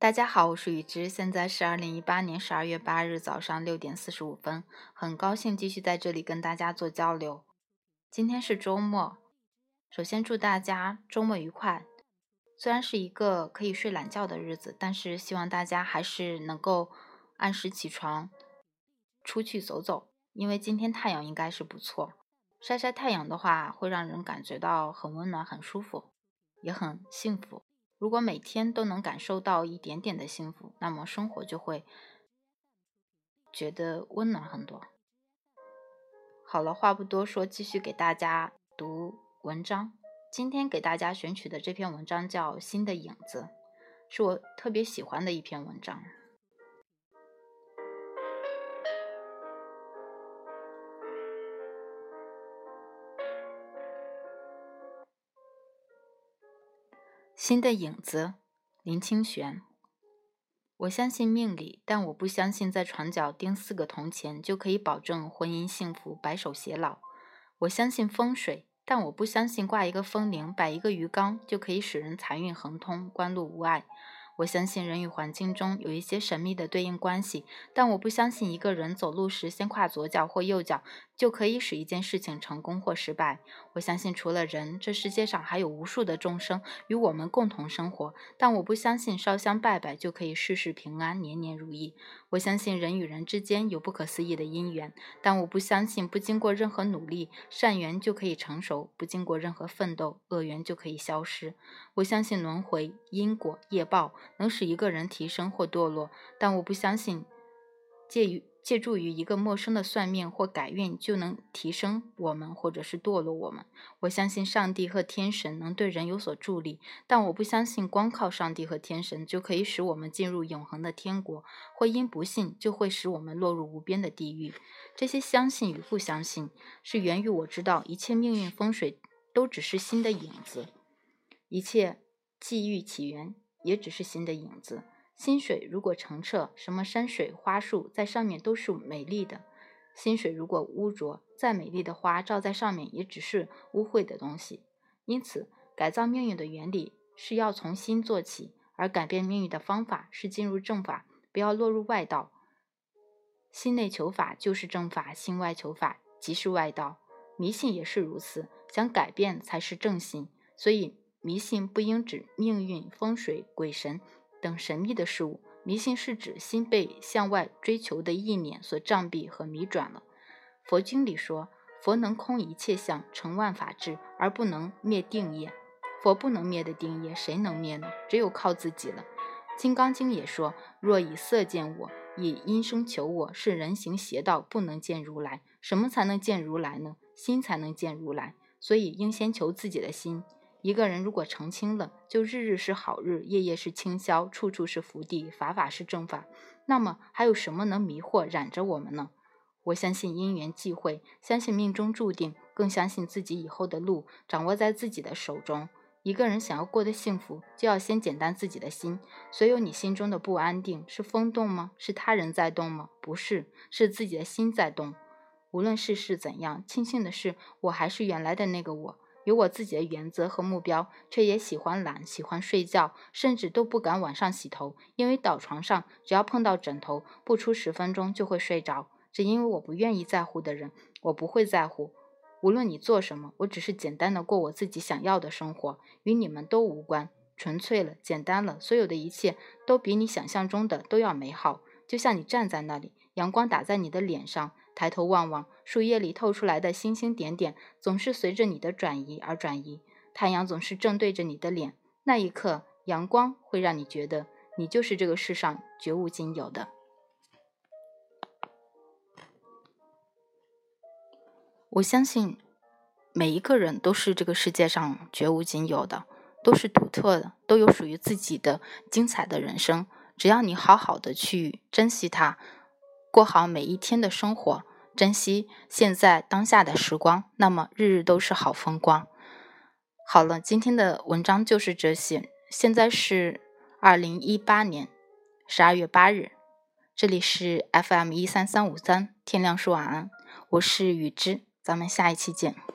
大家好，我是雨之，现在是二零一八年十二月八日早上六点四十五分，很高兴继续在这里跟大家做交流。今天是周末，首先祝大家周末愉快。虽然是一个可以睡懒觉的日子，但是希望大家还是能够按时起床，出去走走，因为今天太阳应该是不错。晒晒太阳的话，会让人感觉到很温暖、很舒服，也很幸福。如果每天都能感受到一点点的幸福，那么生活就会觉得温暖很多。好了，话不多说，继续给大家读文章。今天给大家选取的这篇文章叫《新的影子》，是我特别喜欢的一篇文章。新的影子，林清玄。我相信命理，但我不相信在床角钉四个铜钱就可以保证婚姻幸福、白首偕老。我相信风水，但我不相信挂一个风铃、摆一个鱼缸就可以使人财运亨通、官路无碍。我相信人与环境中有一些神秘的对应关系，但我不相信一个人走路时先跨左脚或右脚就可以使一件事情成功或失败。我相信除了人，这世界上还有无数的众生与我们共同生活，但我不相信烧香拜拜就可以事事平安、年年如意。我相信人与人之间有不可思议的因缘，但我不相信不经过任何努力，善缘就可以成熟；不经过任何奋斗，恶缘就可以消失。我相信轮回、因果、业报。能使一个人提升或堕落，但我不相信借于借助于一个陌生的算命或改运就能提升我们或者是堕落我们。我相信上帝和天神能对人有所助力，但我不相信光靠上帝和天神就可以使我们进入永恒的天国，或因不信就会使我们落入无边的地狱。这些相信与不相信，是源于我知道一切命运风水都只是心的影子，一切际遇起源。也只是心的影子。心水如果澄澈，什么山水花树在上面都是美丽的；心水如果污浊，再美丽的花照在上面也只是污秽的东西。因此，改造命运的原理是要从心做起，而改变命运的方法是进入正法，不要落入外道。心内求法就是正法，心外求法即是外道。迷信也是如此，想改变才是正心。所以。迷信不应指命运、风水、鬼神等神秘的事物，迷信是指心被向外追求的意念所障蔽和迷转了。佛经里说，佛能空一切相，成万法智，而不能灭定业。佛不能灭的定业，谁能灭呢？只有靠自己了。金刚经也说，若以色见我，以音声求我，是人行邪道，不能见如来。什么才能见如来呢？心才能见如来。所以应先求自己的心。一个人如果澄清了，就日日是好日，夜夜是清宵，处处是福地，法法是正法，那么还有什么能迷惑染着我们呢？我相信因缘际会，相信命中注定，更相信自己以后的路掌握在自己的手中。一个人想要过得幸福，就要先简单自己的心。所有你心中的不安定，是风动吗？是他人在动吗？不是，是自己的心在动。无论世事怎样，庆幸的是，我还是原来的那个我。有我自己的原则和目标，却也喜欢懒，喜欢睡觉，甚至都不敢晚上洗头，因为倒床上只要碰到枕头，不出十分钟就会睡着。只因为我不愿意在乎的人，我不会在乎。无论你做什么，我只是简单的过我自己想要的生活，与你们都无关，纯粹了，简单了，所有的一切都比你想象中的都要美好。就像你站在那里，阳光打在你的脸上。抬头望望，树叶里透出来的星星点点，总是随着你的转移而转移。太阳总是正对着你的脸，那一刻，阳光会让你觉得你就是这个世上绝无仅有的。我相信每一个人都是这个世界上绝无仅有的，都是独特的，都有属于自己的精彩的人生。只要你好好的去珍惜它，过好每一天的生活。珍惜现在当下的时光，那么日日都是好风光。好了，今天的文章就是这些。现在是二零一八年十二月八日，这里是 FM 一三三五三，天亮说晚安，我是雨之，咱们下一期见。